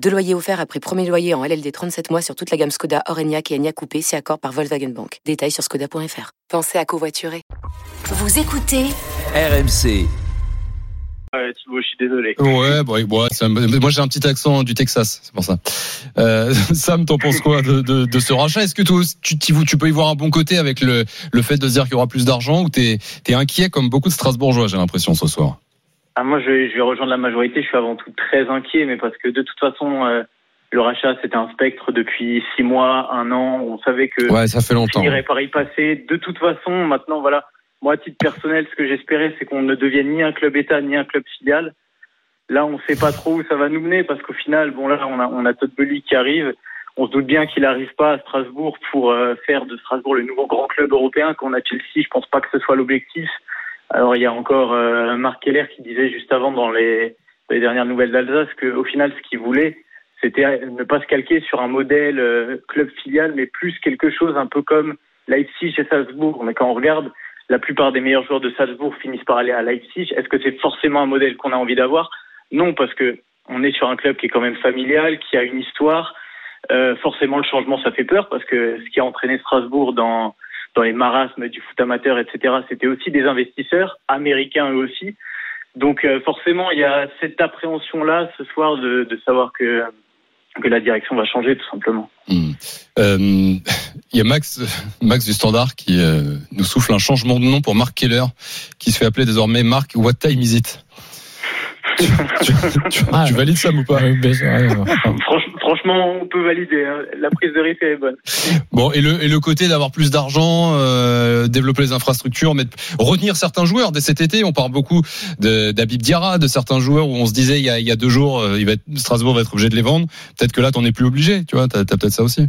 Deux loyers offerts après premier loyer en LLD 37 mois sur toute la gamme Skoda, Orenia et Enya Coupé, c'est accord par Volkswagen Bank. Détails sur skoda.fr. Pensez à covoiturer. Vous écoutez RMC. Ouais, Thibaut, je suis désolé. Ouais, bon, ouais, ça me- moi j'ai un petit accent du Texas, c'est pour ça. Euh, Sam, t'en penses quoi de, de, de ce rachat? Est-ce que toi, tu, tu, tu peux y voir un bon côté avec le, le fait de se dire qu'il y aura plus d'argent ou t'es es inquiet comme beaucoup de Strasbourgeois, j'ai l'impression, ce soir? Ah, moi, je vais, je vais rejoindre la majorité. Je suis avant tout très inquiet, mais parce que de toute façon, euh, le rachat, c'était un spectre depuis six mois, un an. On savait que Ouais, ça fait on longtemps. finirait par y passer. De toute façon, maintenant, voilà. Moi, à titre personnel, ce que j'espérais, c'est qu'on ne devienne ni un club État ni un club filial. Là, on ne sait pas trop où ça va nous mener parce qu'au final, bon, là, on a, on a Todd Bully qui arrive. On se doute bien qu'il n'arrive pas à Strasbourg pour euh, faire de Strasbourg le nouveau grand club européen. Quand on a Chelsea, je pense pas que ce soit l'objectif. Alors, il y a encore euh, Marc Keller qui disait juste avant dans les, les dernières nouvelles d'Alsace qu'au final, ce qu'il voulait, c'était ne pas se calquer sur un modèle euh, club filial, mais plus quelque chose un peu comme Leipzig et Salzbourg. Mais quand on regarde, la plupart des meilleurs joueurs de Salzbourg finissent par aller à Leipzig. Est-ce que c'est forcément un modèle qu'on a envie d'avoir? Non, parce que on est sur un club qui est quand même familial, qui a une histoire. Euh, forcément, le changement, ça fait peur parce que ce qui a entraîné Strasbourg dans dans les marasmes du foot amateur, etc., c'était aussi des investisseurs américains eux aussi. Donc euh, forcément, il y a cette appréhension-là ce soir de, de savoir que que la direction va changer tout simplement. Hmm. Euh, Il y a Max, Max du Standard qui euh, nous souffle un changement de nom pour Marc Keller, qui se fait appeler désormais Marc What Time Is It? Tu, tu- tu- Ah, tu valides ça ou pas? Ouais, franchement, on peut valider. hein. La prise de risque elle est bonne. Bon, et le, et le côté d'avoir plus d'argent, euh, développer les infrastructures, mettre, retenir certains joueurs. Dès cet été, on parle beaucoup d'Abib Diarra, de certains joueurs où on se disait il y a, il y a deux jours, euh, il va être, Strasbourg va être obligé de les vendre. Peut-être que là, t'en es plus obligé, tu vois, t'as as, peut-être ça aussi.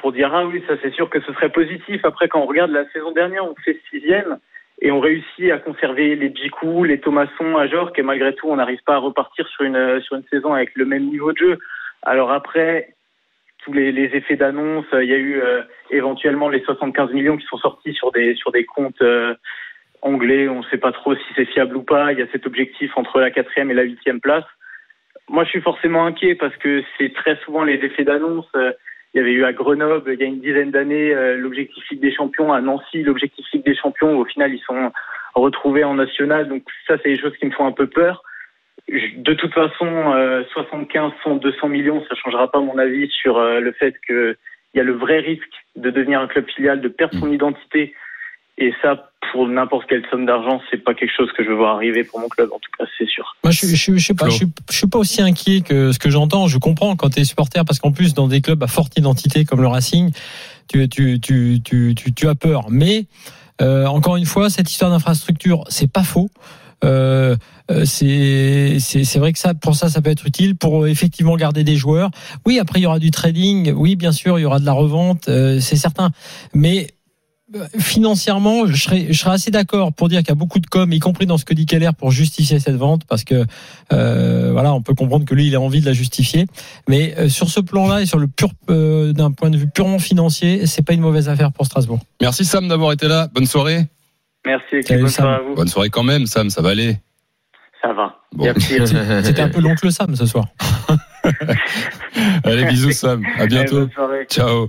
Pour Diarra, oui, ça c'est sûr que ce serait positif. Après, quand on regarde la saison dernière, on fait sixième et on réussit à conserver les Djikou, les Thomasson, Ajorc, et malgré tout, on n'arrive pas à repartir sur une, sur une saison avec le même niveau de jeu. Alors après, tous les, les effets d'annonce, euh, il y a eu euh, éventuellement les 75 millions qui sont sortis sur des, sur des comptes euh, anglais. On ne sait pas trop si c'est fiable ou pas. Il y a cet objectif entre la quatrième et la huitième place. Moi, je suis forcément inquiet parce que c'est très souvent les effets d'annonce. Euh, Il y avait eu à Grenoble, il y a une dizaine d'années, euh, l'objectif Ligue des Champions. À Nancy, l'objectif Ligue des Champions. Au final, ils sont retrouvés en national. Donc ça, c'est des choses qui me font un peu peur. De toute façon, euh, 75, 100, 200 millions, ça changera pas mon avis sur euh, le fait qu'il y a le vrai risque de devenir un club filial, de perdre son identité. Et ça, pour n'importe quelle somme d'argent, c'est pas quelque chose que je veux voir arriver pour mon club, en tout cas, c'est sûr. Moi, je, je, je sais pas, Flo. je, suis- je suis pas aussi inquiet que ce que j'entends. Je comprends quand tu es supporter, parce qu'en plus, dans des clubs à forte identité comme le Racing, tu, tu, tu, tu, tu, tu as peur. Mais euh, encore une fois, cette histoire d'infrastructure, c'est pas faux. Euh, euh, c'est vrai que ça pour ça ça peut être utile pour euh, effectivement garder des joueurs. Oui, après il y aura du trading. Oui, bien sûr, il y aura de la revente, c'est certain. Mais financièrement, je serais, assez d'accord pour dire qu'il y a beaucoup de com, y compris dans ce que dit Keller, pour justifier cette vente, parce que voilà, on peut comprendre que lui, il a envie de la justifier. Mais sur ce plan-là et sur le pur, d'un point de vue purement financier, c'est pas une mauvaise affaire pour Strasbourg. Merci Sam d'avoir été là. Bonne soirée. Merci. Salut, Bonne Sam. soirée à vous. Bonne soirée quand même, Sam, ça va aller. Ça va. Bon. C'était un peu l'oncle Sam ce soir. Allez, bisous Sam. À bientôt. Ciao.